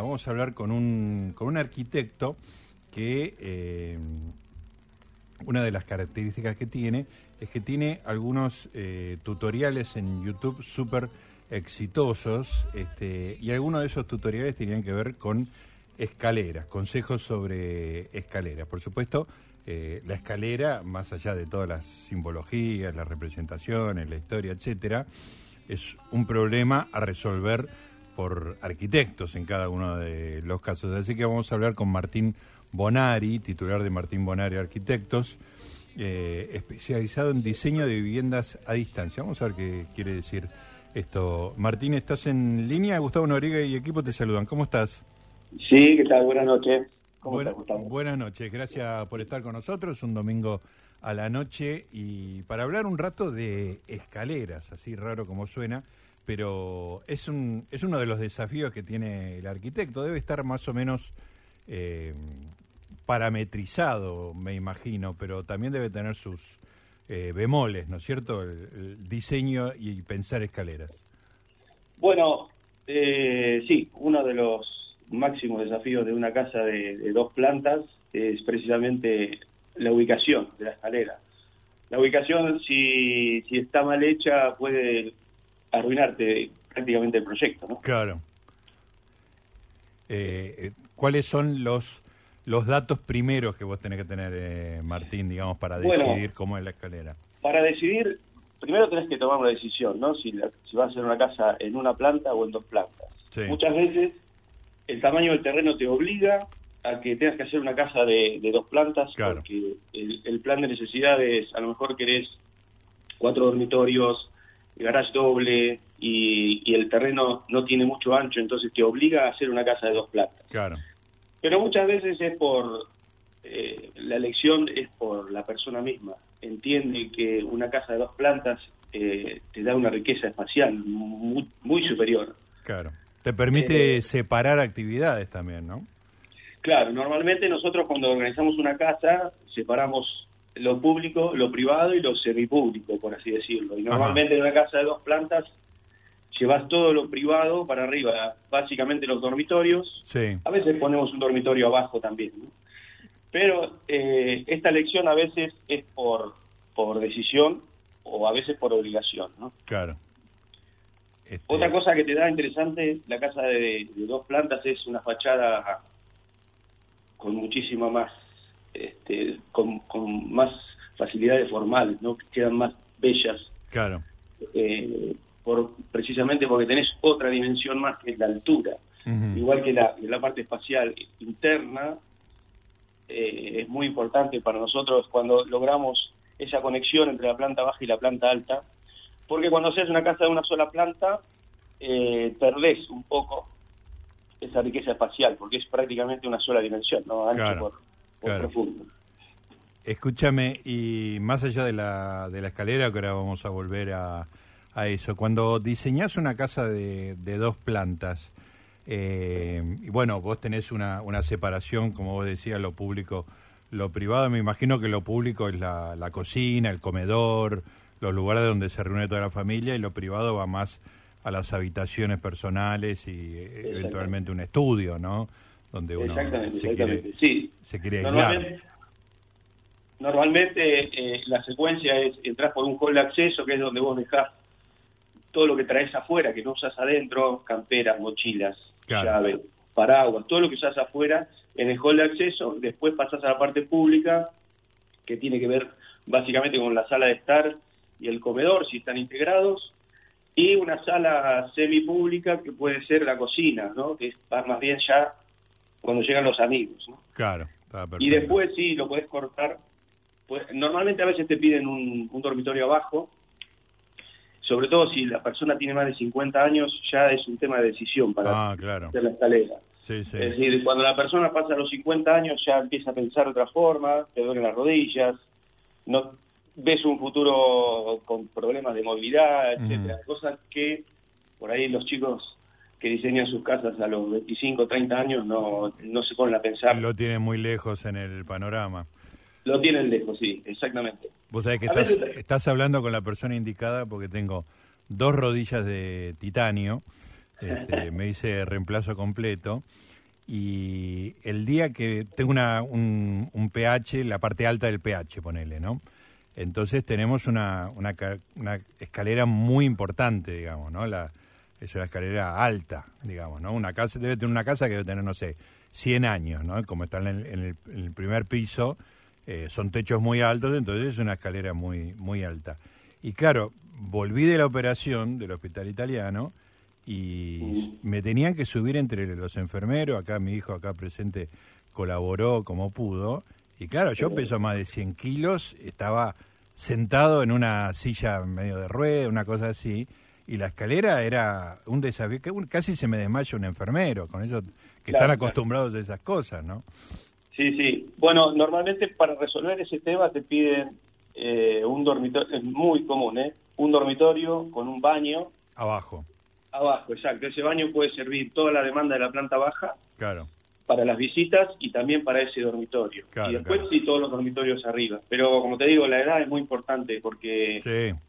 Vamos a hablar con un, con un arquitecto que eh, una de las características que tiene es que tiene algunos eh, tutoriales en YouTube súper exitosos este, y algunos de esos tutoriales tenían que ver con escaleras, consejos sobre escaleras. Por supuesto, eh, la escalera, más allá de todas las simbologías, las representaciones, la historia, etcétera, es un problema a resolver por arquitectos en cada uno de los casos. Así que vamos a hablar con Martín Bonari, titular de Martín Bonari Arquitectos, eh, especializado en diseño de viviendas a distancia. Vamos a ver qué quiere decir esto. Martín, ¿estás en línea? Gustavo Noriega y equipo te saludan. ¿Cómo estás? Sí, ¿qué tal? Buenas noches. ¿Cómo estás, Gustavo? Buenas noches, gracias por estar con nosotros. Un domingo a la noche y para hablar un rato de escaleras, así raro como suena, pero es, un, es uno de los desafíos que tiene el arquitecto. Debe estar más o menos eh, parametrizado, me imagino, pero también debe tener sus eh, bemoles, ¿no es cierto? El, diseño y pensar escaleras. Bueno, eh, sí, uno de los máximos desafíos de una casa de, dos plantas es precisamente la ubicación de la escalera. La ubicación, si, si está mal hecha, puede arruinarte prácticamente el proyecto, ¿no? Claro. Eh, ¿Cuáles son los los datos primeros que vos tenés que tener, eh, Martín, digamos, para decidir cómo es la escalera? Para decidir, primero tenés que tomar una decisión, ¿no? Si, si vas a hacer una casa en una planta o en dos plantas. Muchas veces el tamaño del terreno te obliga a que tengas que hacer una casa de, dos plantas porque el, plan de necesidades, a lo mejor querés cuatro dormitorios, garage doble y, y el terreno no tiene mucho ancho, entonces te obliga a hacer una casa de dos plantas. Claro. Pero muchas veces es por, eh, la elección es por la persona misma. Entiende que una casa de dos plantas eh, te da una riqueza espacial muy, muy superior. Claro. Te permite eh, separar actividades también, ¿no? Claro, normalmente nosotros cuando organizamos una casa separamos lo público, lo privado y lo semipúblico, por así decirlo. Y normalmente en una casa de dos plantas llevas todo lo privado para arriba, básicamente los dormitorios. Sí. A veces ponemos un dormitorio abajo también. Pero eh, esta elección a veces es por, por decisión o a veces por obligación. ¿no? Claro. Este Otra cosa que te da interesante, la casa de, dos plantas es una fachada con muchísima más, este, con, con más facilidades formales, ¿no? que quedan más bellas. Claro. Eh, por, precisamente porque tenés otra dimensión más que es la altura. Igual que la, la, parte espacial interna, eh, es muy importante para nosotros cuando logramos esa conexión entre la planta baja y la planta alta, porque cuando haces una casa de una sola planta, eh, perdés un poco esa riqueza espacial, porque es prácticamente una sola dimensión, ¿no? Ancho por, profundo. Escúchame, y más allá de la, de la escalera, que ahora vamos a volver a, a eso. Cuando diseñás una casa de, dos plantas, eh, y bueno, vos tenés una, una separación, como vos decías, lo público, lo privado, me imagino que lo público es la, la cocina, el comedor, los lugares donde se reúne toda la familia, y lo privado va más a las habitaciones personales y eh, eventualmente un estudio, ¿no? Donde uno se quiere, sí. se quiere Normalmente, normalmente eh, la secuencia es entrar por un hall de acceso, que es donde vos dejás todo lo que traes afuera, que no usas adentro, camperas, mochilas, llaves, paraguas, todo lo que usas afuera en el hall de acceso, después pasas a la parte pública, que tiene que ver básicamente con la sala de estar y el comedor, si están integrados, y una sala semipública que puede ser la cocina, ¿no? que es más bien ya cuando llegan los amigos. ¿no? Claro, Y después sí, lo puedes cortar. Pues, normalmente a veces te piden un dormitorio abajo, sobre todo si la persona tiene más de 50 años, ya es un tema de decisión para ah, hacer la escalera. Es decir, cuando la persona pasa a los 50 años ya empieza a pensar de otra forma, te duelen las rodillas, no ves un futuro con problemas de movilidad, etcétera, cosas que por ahí los chicos que diseñan sus casas a los 25, 30 años no, no se ponen a pensar. Lo tienen muy lejos en el panorama. Lo tienen lejos, sí, exactamente. Vos sabés que estás, estás, hablando con la persona indicada porque tengo dos rodillas de titanio Este, me hice reemplazo completo. Y el día que tengo una, un, un pH, la parte alta del pH, ponele, ¿no? Entonces tenemos una, una, una, escalera muy importante, digamos, ¿no? La, es una escalera alta, digamos, ¿no? Una casa, debe tener una casa que debe tener, no sé, 100 años, ¿no? Como están en, el, en el, primer piso, eh, son techos muy altos, entonces es una escalera muy, muy alta. Y claro, volví de la operación del hospital italiano y me tenían que subir entre los enfermeros, acá mi hijo acá presente colaboró como pudo, y claro, yo peso más de 100 kilos, estaba sentado en una silla medio de rueda, una cosa así, y la escalera era un desafío, que casi se me desmaya un enfermero, con ellos que están acostumbrados a esas cosas, ¿no? Sí, sí. Bueno, normalmente para resolver ese tema te piden eh, un dormitorio, es muy común, ¿eh? Un dormitorio con un baño. Abajo. Abajo, exacto. Ese baño puede servir toda la demanda de la planta baja. Claro para las visitas y también para ese dormitorio. y después sí todos los dormitorios arriba. Pero como te digo, la edad es muy importante porque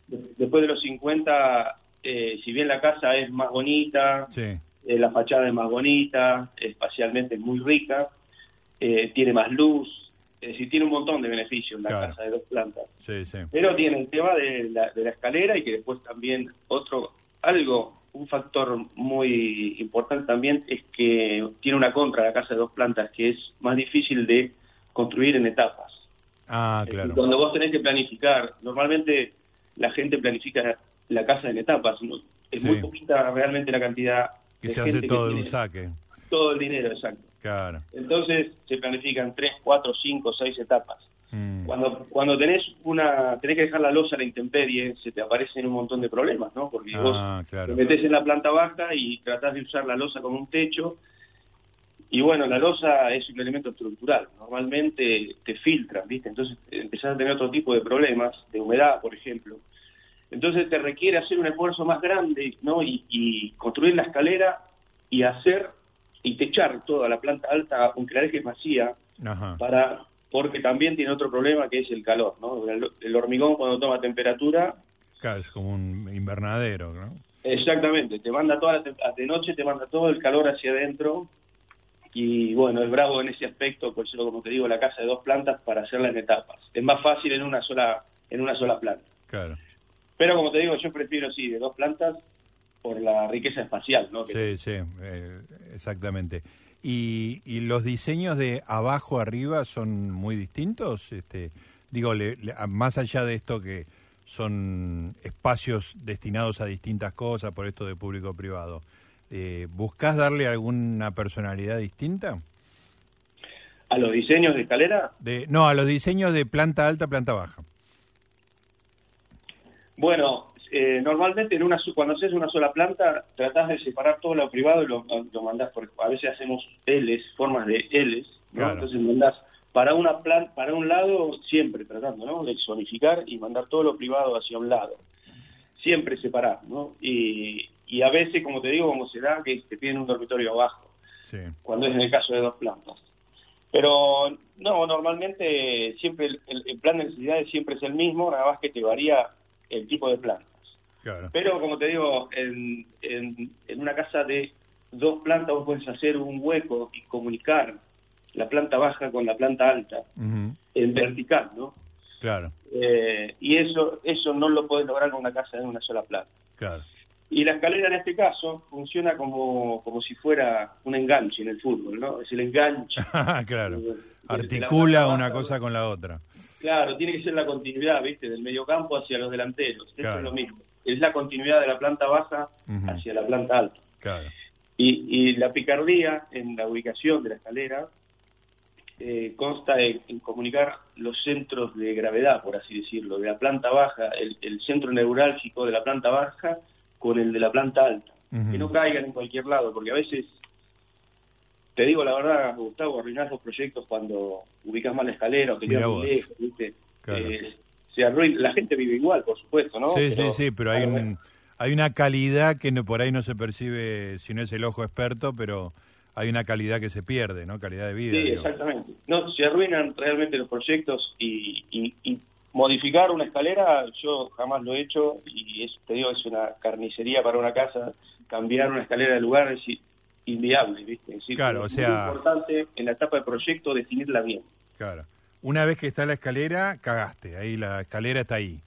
después de los 50, eh, si bien la casa es más bonita, eh, la fachada es más bonita, espacialmente es muy rica, eh, tiene más luz, es decir, tiene un montón de beneficios la casa de dos plantas. Pero tiene el tema de la, de la escalera y que después también otro, algo un factor muy importante también es que tiene una contra la casa de dos plantas, que es más difícil de construir en etapas. Ah, claro. Cuando vos tenés que planificar, normalmente la gente planifica la casa en etapas. Es muy poquita realmente la cantidad que se hace todo de un saque. Todo el dinero, exacto. Claro. Entonces se planifican tres, cuatro, cinco, seis etapas. Mm. Cuando, cuando tenés una, tenés que dejar la losa a la intemperie, se te aparecen un montón de problemas, ¿no? Porque vos ah, te metés en la planta baja y tratás de usar la losa como un techo. Y bueno, la losa es un elemento estructural. Normalmente te filtra, ¿viste? Entonces empezás a tener otro tipo de problemas, de humedad, por ejemplo. Entonces te requiere hacer un esfuerzo más grande, ¿no? Y, construir la escalera y hacer y techar toda la planta alta, aunque la dejes vacía, para porque también tiene otro problema que es el calor, ¿no? El, hormigón cuando toma temperatura... Claro, es como un invernadero, ¿no? Exactamente, te manda toda la, de noche, te manda todo el calor hacia adentro y bueno, es bravo en ese aspecto, por eso como te digo, la casa de dos plantas para hacerla en etapas. Es más fácil en una sola en una sola planta. Claro. Pero como te digo, yo prefiero sí de dos plantas por la riqueza espacial, ¿no? Sí, sí, eh, exactamente. ¿Y, los diseños de abajo arriba son muy distintos? Este, digo, más allá de esto que son espacios destinados a distintas cosas por esto de público-privado, eh, ¿buscas darle alguna personalidad distinta? ¿A los diseños de escalera? De, no, a los diseños de planta alta, planta baja. Bueno, eh, normalmente en una cuando haces una sola planta tratás de separar todo lo privado y lo, lo mandás por a veces hacemos L's, formas de L's, entonces mandás para una plan, para un lado siempre tratando ¿no? de zonificar y mandar todo lo privado hacia un lado. Siempre separar ¿no? y, y a veces como te digo como se da que te piden un dormitorio abajo cuando es en el caso de dos plantas. Pero no normalmente siempre el, el plan de necesidades siempre es el mismo nada más que te varía el tipo de plan pero como te digo, en, en, una casa de dos plantas vos puedes hacer un hueco y comunicar la planta baja con la planta alta en vertical, ¿no? Claro. Eh, y eso eso no lo puedes lograr con una casa de una sola planta. Claro. Y la escalera en este caso funciona como, como si fuera un enganche en el fútbol, ¿no? Es el enganche. claro. Articula una cosa con la otra. Claro, tiene que ser la continuidad, ¿viste? Del mediocampo hacia los delanteros. Eso es lo mismo es la continuidad de la planta baja hacia la planta alta. Y, la picardía en la ubicación de la escalera eh, consta en, comunicar los centros de gravedad, por así decirlo, de la planta baja, el, centro neurálgico de la planta baja con el de la planta alta. Que no caigan en cualquier lado, porque a veces, te digo la verdad, Gustavo, arruinas los proyectos cuando ubicas mal la escalera o te quedas muy lejos, ¿viste? Eh, la gente vive igual, por supuesto, ¿no? Sí, sí, sí, pero hay, hay una calidad que no, por ahí no se percibe si no es el ojo experto, pero hay una calidad que se pierde, ¿no? Calidad de vida. Sí, exactamente. No, se arruinan realmente los proyectos y, y, modificar una escalera, yo jamás lo he hecho y es, te digo, es una carnicería para una casa. Cambiar una escalera de lugar es inviable, ¿viste? claro, o sea... Es importante en la etapa de proyecto definirla bien. Claro. Una vez que está la escalera, cagaste, ahí la escalera está ahí.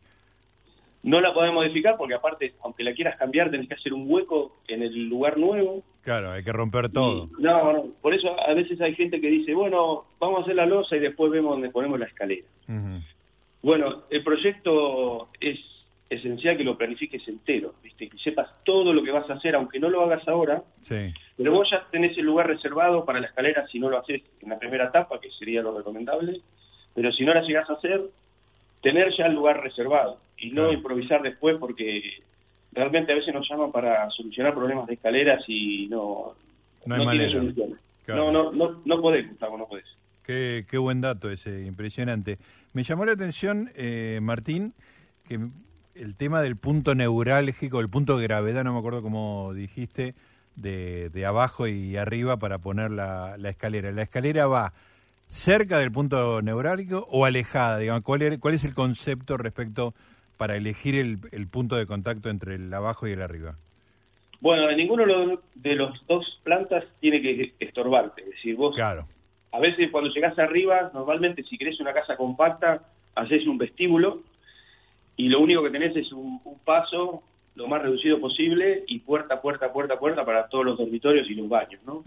No la podés modificar porque aparte, aunque la quieras cambiar, tenés que hacer un hueco en el lugar nuevo. Claro, hay que romper todo. no, no, por eso a veces hay gente que dice, bueno, vamos a hacer la losa y después vemos dónde ponemos la escalera. Bueno, el proyecto es esencial que lo planifiques entero, ¿viste? que sepas todo lo que vas a hacer, aunque no lo hagas ahora, sí. Pero vos ya tenés el lugar reservado para la escalera si no lo haces en la primera etapa, que sería lo recomendable, pero si no la llegas a hacer, tener ya el lugar reservado y no improvisar después porque realmente a veces nos llaman para solucionar problemas de escaleras y no, no, hay tiene solución. No, no, no, no podés, Gustavo, no podés. Qué, qué buen dato ese, impresionante. Me llamó la atención, eh, Martín, que el tema del punto neurálgico, el punto de gravedad, no me acuerdo cómo dijiste, de, de abajo y arriba para poner la, la, escalera. ¿La escalera va cerca del punto neurálgico o alejada? Digamos, ¿cuál, ¿Cuál es el concepto respecto para elegir el, el punto de contacto entre el abajo y el arriba? Bueno, ninguno de los dos plantas tiene que estorbarte. Es decir, vos claro. a veces cuando llegás arriba, normalmente si querés una casa compacta, haces un vestíbulo y lo único que tenés es un, paso lo más reducido posible y puerta, puerta, puerta, puerta para todos los dormitorios y los baños, ¿no?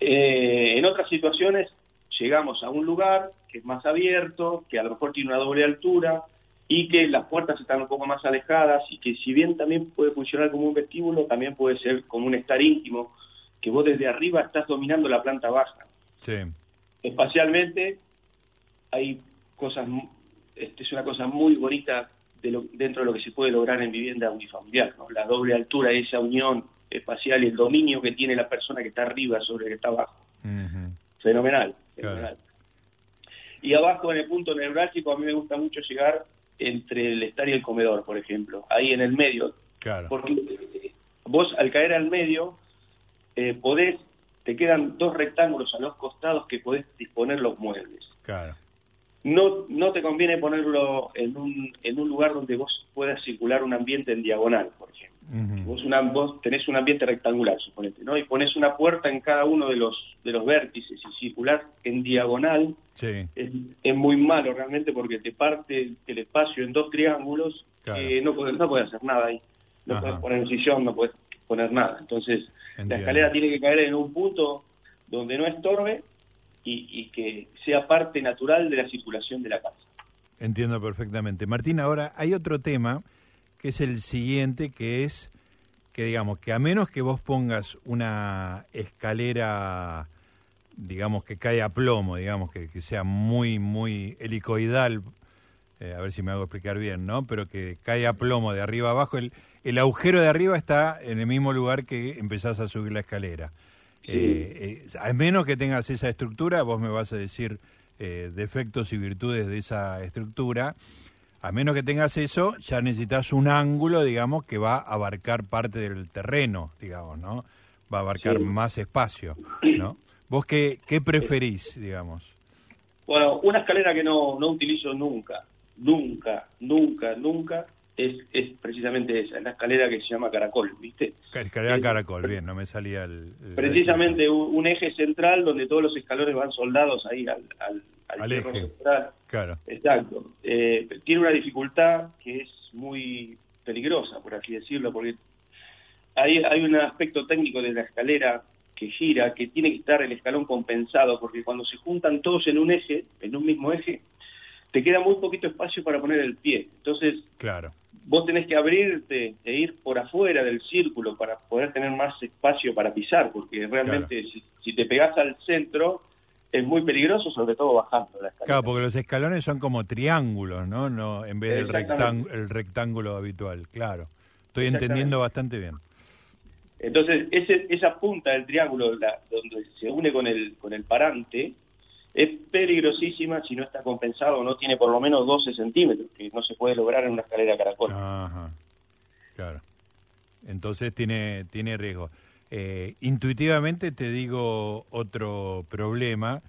eh, en otras situaciones llegamos a un lugar que es más abierto, que a lo mejor tiene una doble altura y que las puertas están un poco más alejadas y que si bien también puede funcionar como un vestíbulo, también puede ser como un estar íntimo, que vos desde arriba estás dominando la planta baja. Sí. Espacialmente hay cosas este, es una cosa muy bonita dentro de lo que se puede lograr en vivienda unifamiliar, ¿no? la doble altura, esa unión espacial y el dominio que tiene la persona que está arriba sobre el que está abajo. Fenomenal, Y abajo en el punto neurálgico a mí me gusta mucho llegar entre el estar y el comedor, por ejemplo, ahí en el medio. Claro. Porque vos al caer al medio eh, podés, te quedan dos rectángulos a los costados que podés disponer los muebles. Claro no, no te conviene ponerlo en un, en un lugar donde vos puedas circular un ambiente en diagonal, por ejemplo. vos, una, vos tenés un ambiente rectangular, suponete, ¿no? Y pones una puerta en cada uno de los, de los vértices y circular en diagonal sí. es, muy malo realmente porque te parte el espacio en dos triángulos que no puedes no puedes hacer nada ahí. No puedes poner un sillón, no puedes poner nada. Entonces, la escalera tiene que caer en un punto donde no estorbe y, que sea parte natural de la circulación de la casa. Entiendo perfectamente. Martín, ahora hay otro tema que es el siguiente, que es que digamos que a menos que vos pongas una escalera, digamos que cae a plomo, digamos que, sea muy, muy helicoidal, eh, a ver si me hago explicar bien, ¿no? Pero que cae a plomo de arriba abajo, el, el agujero de arriba está en el mismo lugar que empezás a subir la escalera. Eh, eh, a menos que tengas esa estructura, vos me vas a decir eh, defectos y virtudes de esa estructura. A menos que tengas eso, ya necesitas un ángulo, digamos, que va a abarcar parte del terreno, digamos, ¿no? Va a abarcar más espacio, ¿no? ¿Vos qué, qué preferís, digamos? Bueno, una escalera que no, no utilizo nunca, nunca, nunca, nunca, es, es precisamente esa, la escalera que se llama caracol, ¿viste? Escalera caracol, bien, no me salía el... precisamente un, eje central donde todos los escalones van soldados ahí al, al, eje. central. Claro. Exacto. Eh, tiene una dificultad que es muy peligrosa, por así decirlo, porque hay, hay un aspecto técnico de la escalera que gira, que tiene que estar el escalón compensado, porque cuando se juntan todos en un eje, en un mismo eje, te queda muy poquito espacio para poner el pie. Entonces, claro vos tenés que abrirte e ir por afuera del círculo para poder tener más espacio para pisar, porque realmente si, te pegás al centro es muy peligroso, sobre todo bajando la escalera. Claro, porque los escalones son como triángulos, ¿no? no en vez del rectángulo, el rectángulo habitual, claro. Estoy entendiendo bastante bien. Entonces, ese, esa punta del triángulo donde se une con el, con el parante, es peligrosísima si no está compensado o no tiene por lo menos 12 centímetros, que no se puede lograr en una escalera caracol. Ajá, claro. Entonces tiene, tiene riesgo. Eh, intuitivamente te digo otro problema,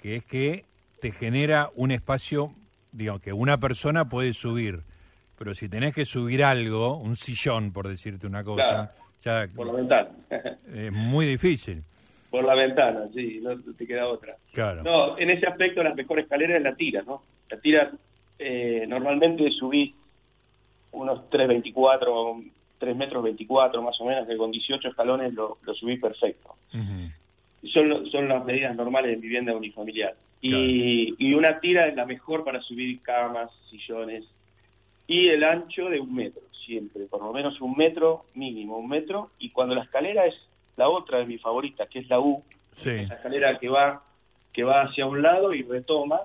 que es que te genera un espacio digamos que una persona puede subir, pero si tenés que subir algo, un sillón, por decirte una cosa, ya por la ventana. es muy difícil. Por la ventana, sí, no te queda otra. Claro. No, en ese aspecto la mejor escalera es la tira, ¿no? La tira eh, normalmente subís unos 3.24, 3 metros 24 más o menos, que con 18 escalones lo, lo subís perfecto. son, son las medidas normales de vivienda unifamiliar. Y, y una tira es la mejor para subir camas, sillones, y el ancho de un metro, siempre, por lo menos un metro mínimo, un metro, y cuando la escalera es la otra de mis favoritas, que es la U, esa escalera que va que va hacia un lado y retoma,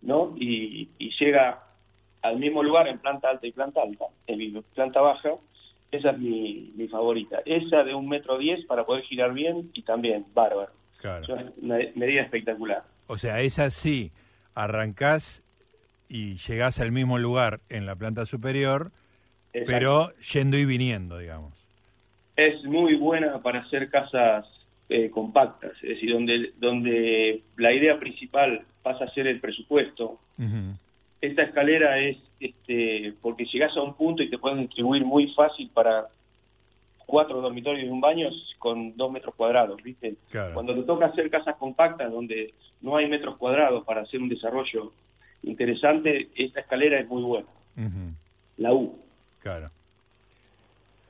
¿no? Y, y, llega al mismo lugar en planta alta y planta alta, en planta baja, esa es mi, mi favorita. Esa de un metro diez para poder girar bien y también bárbaro. Claro. Es una medida espectacular. O sea, esa sí, arrancás y llegás al mismo lugar en la planta superior, pero yendo y viniendo, digamos. Es muy buena para hacer casas eh, compactas, es decir, donde, donde la idea principal pasa a ser el presupuesto. Esta escalera es este, porque llegás a un punto y te pueden distribuir muy fácil para cuatro dormitorios y un baño con dos metros cuadrados, ¿viste? Cuando te toca hacer casas compactas donde no hay metros cuadrados para hacer un desarrollo interesante, esta escalera es muy buena. La U. Claro.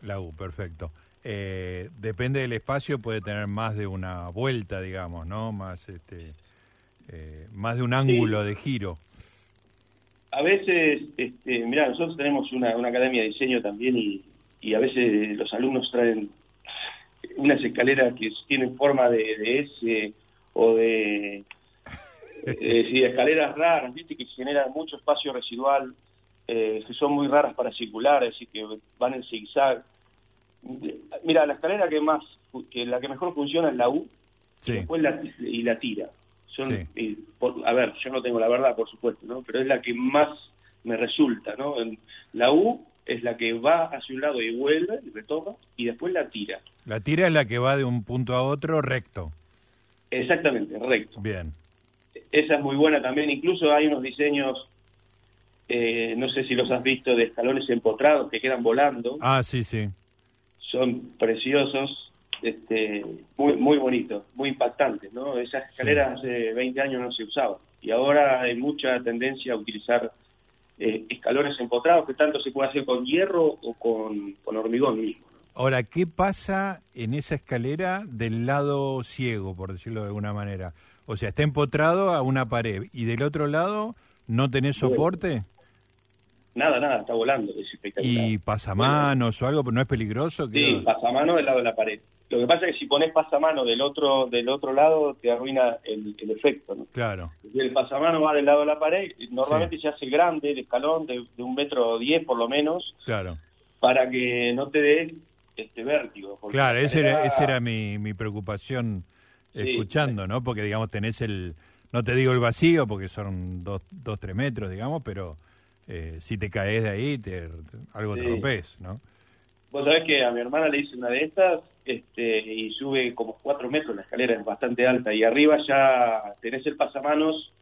La U, perfecto. Eh, depende del espacio, puede tener más de una vuelta, digamos, ¿no? Más, este, eh, más de un ángulo de giro. A veces, este, mira, nosotros tenemos una, una academia de diseño también y, y, a veces los alumnos traen unas escaleras que tienen forma de, S o de, de escaleras raras, ¿viste? que generan mucho espacio residual, eh, que son muy raras para circular, es decir, que van en zigzag Mira, la escalera que más, que la que mejor funciona es la U y después la, y la tira. Son, a ver, yo no tengo la verdad, por supuesto, ¿no? Pero es la que más me resulta, ¿no? La U es la que va hacia un lado y vuelve y retoma, y después la tira. La tira es la que va de un punto a otro recto. Exactamente, recto. Bien. Esa es muy buena también. Incluso hay unos diseños, eh, no sé si los has visto, de escalones empotrados que quedan volando. Ah, sí, sí son preciosos, este, muy, muy bonitos, muy impactantes, ¿no? Esas escaleras hace 20 años no se usaban y ahora hay mucha tendencia a utilizar eh, escalones empotrados que tanto se puede hacer con hierro o con, hormigón mismo. Ahora, ¿qué pasa en esa escalera del lado ciego, por decirlo de alguna manera? O sea, está empotrado a una pared y del otro lado no tenés soporte. Nada, nada, está volando, es espectacular. ¿Y pasamanos o algo, pero no es peligroso? Sí, pasamanos del lado de la pared. Lo que pasa es que si pones pasamano del otro del otro lado, te arruina el, efecto, ¿no? Claro. Si el pasamano va del lado de la pared, normalmente se hace grande, el escalón, de, un metro diez por lo menos. Claro. Para que no te dé este vértigo. Claro, esa era, esa era mi, mi preocupación escuchando, ¿no? Porque, digamos, tenés el, no te digo el vacío, porque son dos, dos tres metros, digamos, pero eh, si te caes de ahí, te, algo te rompes, ¿no? Vos sabés que a mi hermana le hice una de estas este, y sube como cuatro metros, la escalera es bastante alta y arriba ya tenés el pasamanos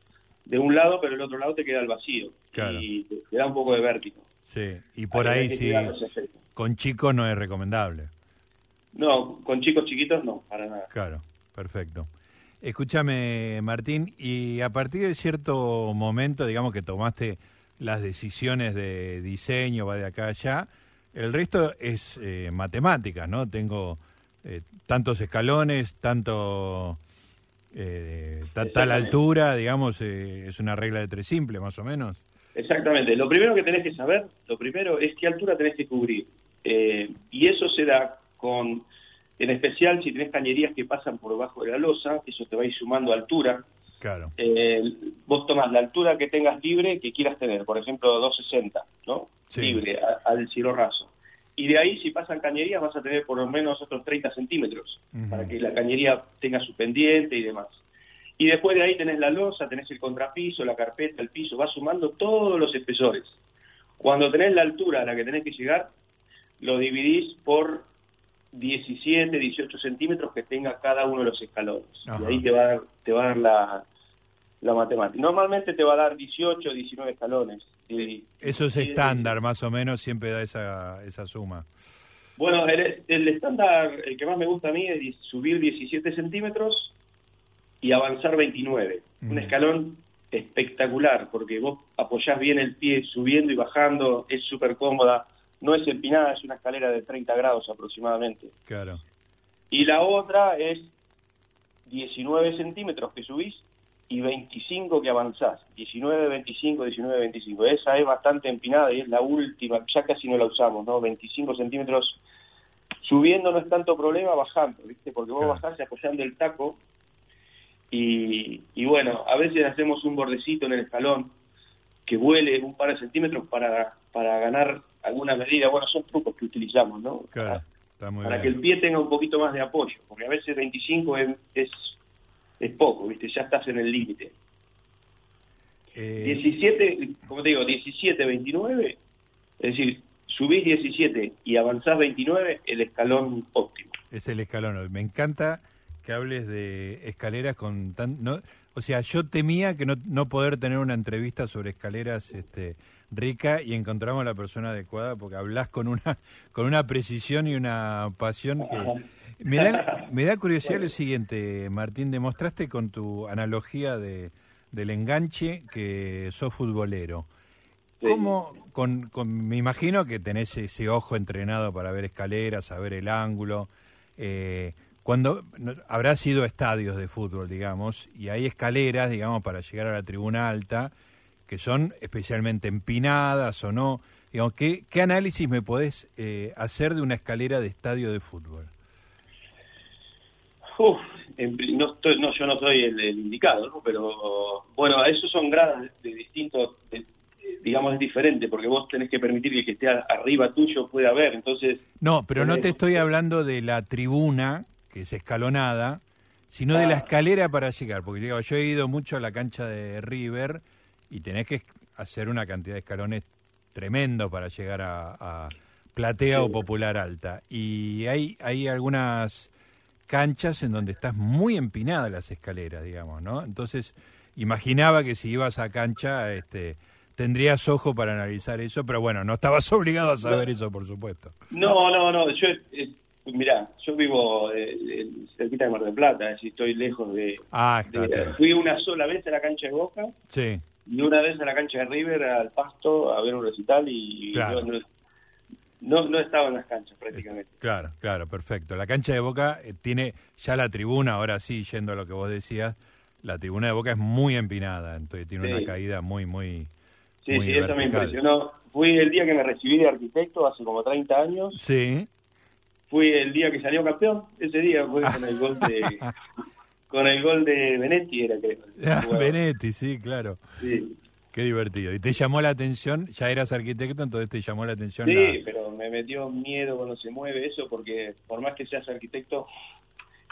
de un lado, pero el otro lado te queda el vacío y te, da un poco de vértigo. Sí, y por ahí, sí, con chicos no es recomendable. No, con chicos chiquitos no, para nada. Claro, perfecto. Escúchame, Martín, y a partir de cierto momento, digamos que tomaste las decisiones de diseño, va de acá a allá. El resto es eh, matemática, ¿no? Tengo eh, tantos escalones, tanto eh, tal altura, digamos, es una regla de tres simple, más o menos. Exactamente. Lo primero que tenés que saber, lo primero es qué altura tenés que cubrir. y eso se da con, en especial si tenés cañerías que pasan por debajo de la losa, eso te va a ir sumando altura. Claro. Eh, vos tomás la altura que tengas libre que quieras tener, por ejemplo 260, ¿no? Libre, al cielo raso. Y de ahí, si pasan cañerías, vas a tener por lo menos otros 30 centímetros, para que la cañería tenga su pendiente y demás. Y después de ahí tenés la losa, tenés el contrapiso, la carpeta, el piso, vas sumando todos los espesores. Cuando tenés la altura a la que tenés que llegar, lo dividís por 17, 18 centímetros que tenga cada uno de los escalones. Y ahí te va a dar, te va a dar la, la matemática. Normalmente te va a dar 18, 19 escalones. Eso es estándar, más o menos, siempre da esa, esa suma. Bueno, el, estándar, el que más me gusta a mí es subir 17 centímetros y avanzar 29. Un escalón espectacular, porque vos apoyás bien el pie subiendo y bajando, es súper cómoda, no es empinada, es una escalera de 30 grados aproximadamente. Claro. Y la otra es 19 centímetros que subís y 25 que avanzás. 19, 25, 19, 25. Esa es bastante empinada y es la última, ya casi no la usamos, ¿no? 25 centímetros subiendo no es tanto problema, bajando, ¿viste? Porque vos bajás apoyando el taco y, y bueno, a veces hacemos un bordecito en el escalón que vuele un par de centímetros para, para ganar alguna medida. Bueno, son trucos que utilizamos, ¿no? Claro, para que el pie tenga un poquito más de apoyo, porque a veces 25 es es poco, ¿viste? Ya estás en el límite. 17, eh, como te digo, 17, 29, es decir, subís 17 y avanzás 29, el escalón óptimo. Es el escalón. Me encanta que hables de escaleras con tan... No, o sea, yo temía que no, no poder tener una entrevista sobre escaleras este, rica y encontramos la persona adecuada porque hablas con una, con una precisión y una pasión que... Me da, me da curiosidad lo siguiente, Martín, demostraste con tu analogía de, del enganche que sos futbolero. ¿Cómo, con, con, me imagino que tenés ese ojo entrenado para ver escaleras, saber el ángulo, eh, cuando habrá sido estadios de fútbol, digamos, y hay escaleras, digamos, para llegar a la tribuna alta, que son especialmente empinadas o no. Digamos, ¿qué, qué análisis me podés eh, hacer de una escalera de estadio de fútbol? no, no, yo no soy el, indicado, pero bueno, esos son grados de, distintos, digamos, es diferente, porque vos tenés que permitir que el que esté arriba tuyo pueda ver, entonces... No, pero no te estoy hablando de la tribuna, que es escalonada, sino de la ah. escalera para llegar, porque digo, yo he ido mucho a la cancha de River y tenés que hacer una cantidad de escalones tremendo para llegar a, platea o popular alta. Y hay, hay algunas canchas en donde estás muy empinada las escaleras, digamos, ¿no? Entonces, imaginaba que si ibas a cancha, este, tendrías ojo para analizar eso, pero bueno, no estabas obligado a saber eso, por supuesto. No, no, no, yo, eh, mirá, yo vivo eh, cerquita de Mar del Plata, es decir, estoy lejos de, ah, Fui una sola vez a la cancha de Boca. Sí. Y una vez a la cancha de River, al Pasto, a ver un recital y... No, no estaba en las canchas prácticamente. Claro, claro, perfecto. La cancha de Boca eh, tiene ya la tribuna, ahora sí, yendo a lo que vos decías, la tribuna de Boca es muy empinada, entonces tiene una caída muy, muy... Sí, sí, eso me impresionó. Fui el día que me recibí de arquitecto, hace como 30 años. Sí. Fui el día que salió campeón, ese día fue con el gol de... con el gol de Benetti era que... Benetti, sí, claro. Sí. Qué divertido. ¿Y te llamó la atención? Ya eras arquitecto, entonces te llamó la atención. Sí, pero me metió miedo cuando se mueve eso, porque por más que seas arquitecto,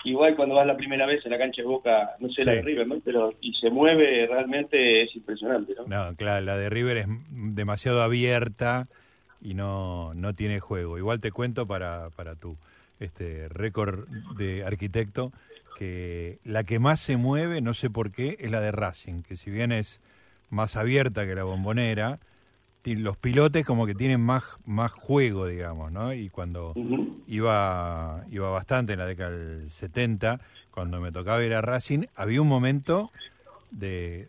igual cuando vas la primera vez a la cancha de Boca, no sé la de River, ¿no? Pero y se mueve realmente es impresionante, ¿no? No, claro, la de River es demasiado abierta y no, no tiene juego. Igual te cuento para, para tu este récord de arquitecto que la que más se mueve, no sé por qué, es la de Racing, que si bien es más abierta que la bombonera, los pilotes como que tienen más, más juego, digamos, ¿no? Y cuando iba, iba bastante en la década del 70, cuando me tocaba ir a Racing, había un momento de...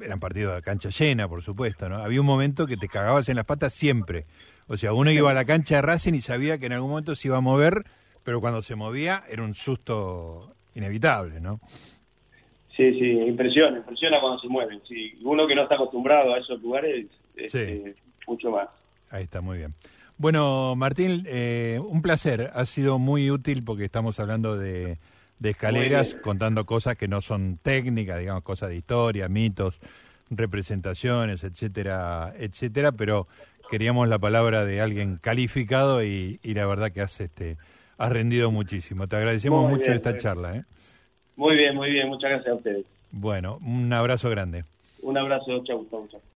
Eran partidos de cancha llena, por supuesto, ¿no? Había un momento que te cagabas en las patas siempre. O sea, uno iba a la cancha de Racing y sabía que en algún momento se iba a mover, pero cuando se movía era un susto inevitable, ¿no? Sí, sí, impresiona, impresiona cuando se mueven. Sí. Uno que no está acostumbrado a esos lugares, es, este, mucho más. Ahí está, muy bien. Bueno, Martín, eh, un placer. Ha sido muy útil porque estamos hablando de, escaleras, contando cosas que no son técnicas, digamos, cosas de historia, mitos, representaciones, etcétera, etcétera, pero queríamos la palabra de alguien calificado y, la verdad que has, este, has rendido muchísimo. Te agradecemos mucho esta charla. ¿eh? Muy bien, muy bien. Muchas gracias a ustedes. Bueno, un abrazo grande. Un abrazo. Chau, chau, chau.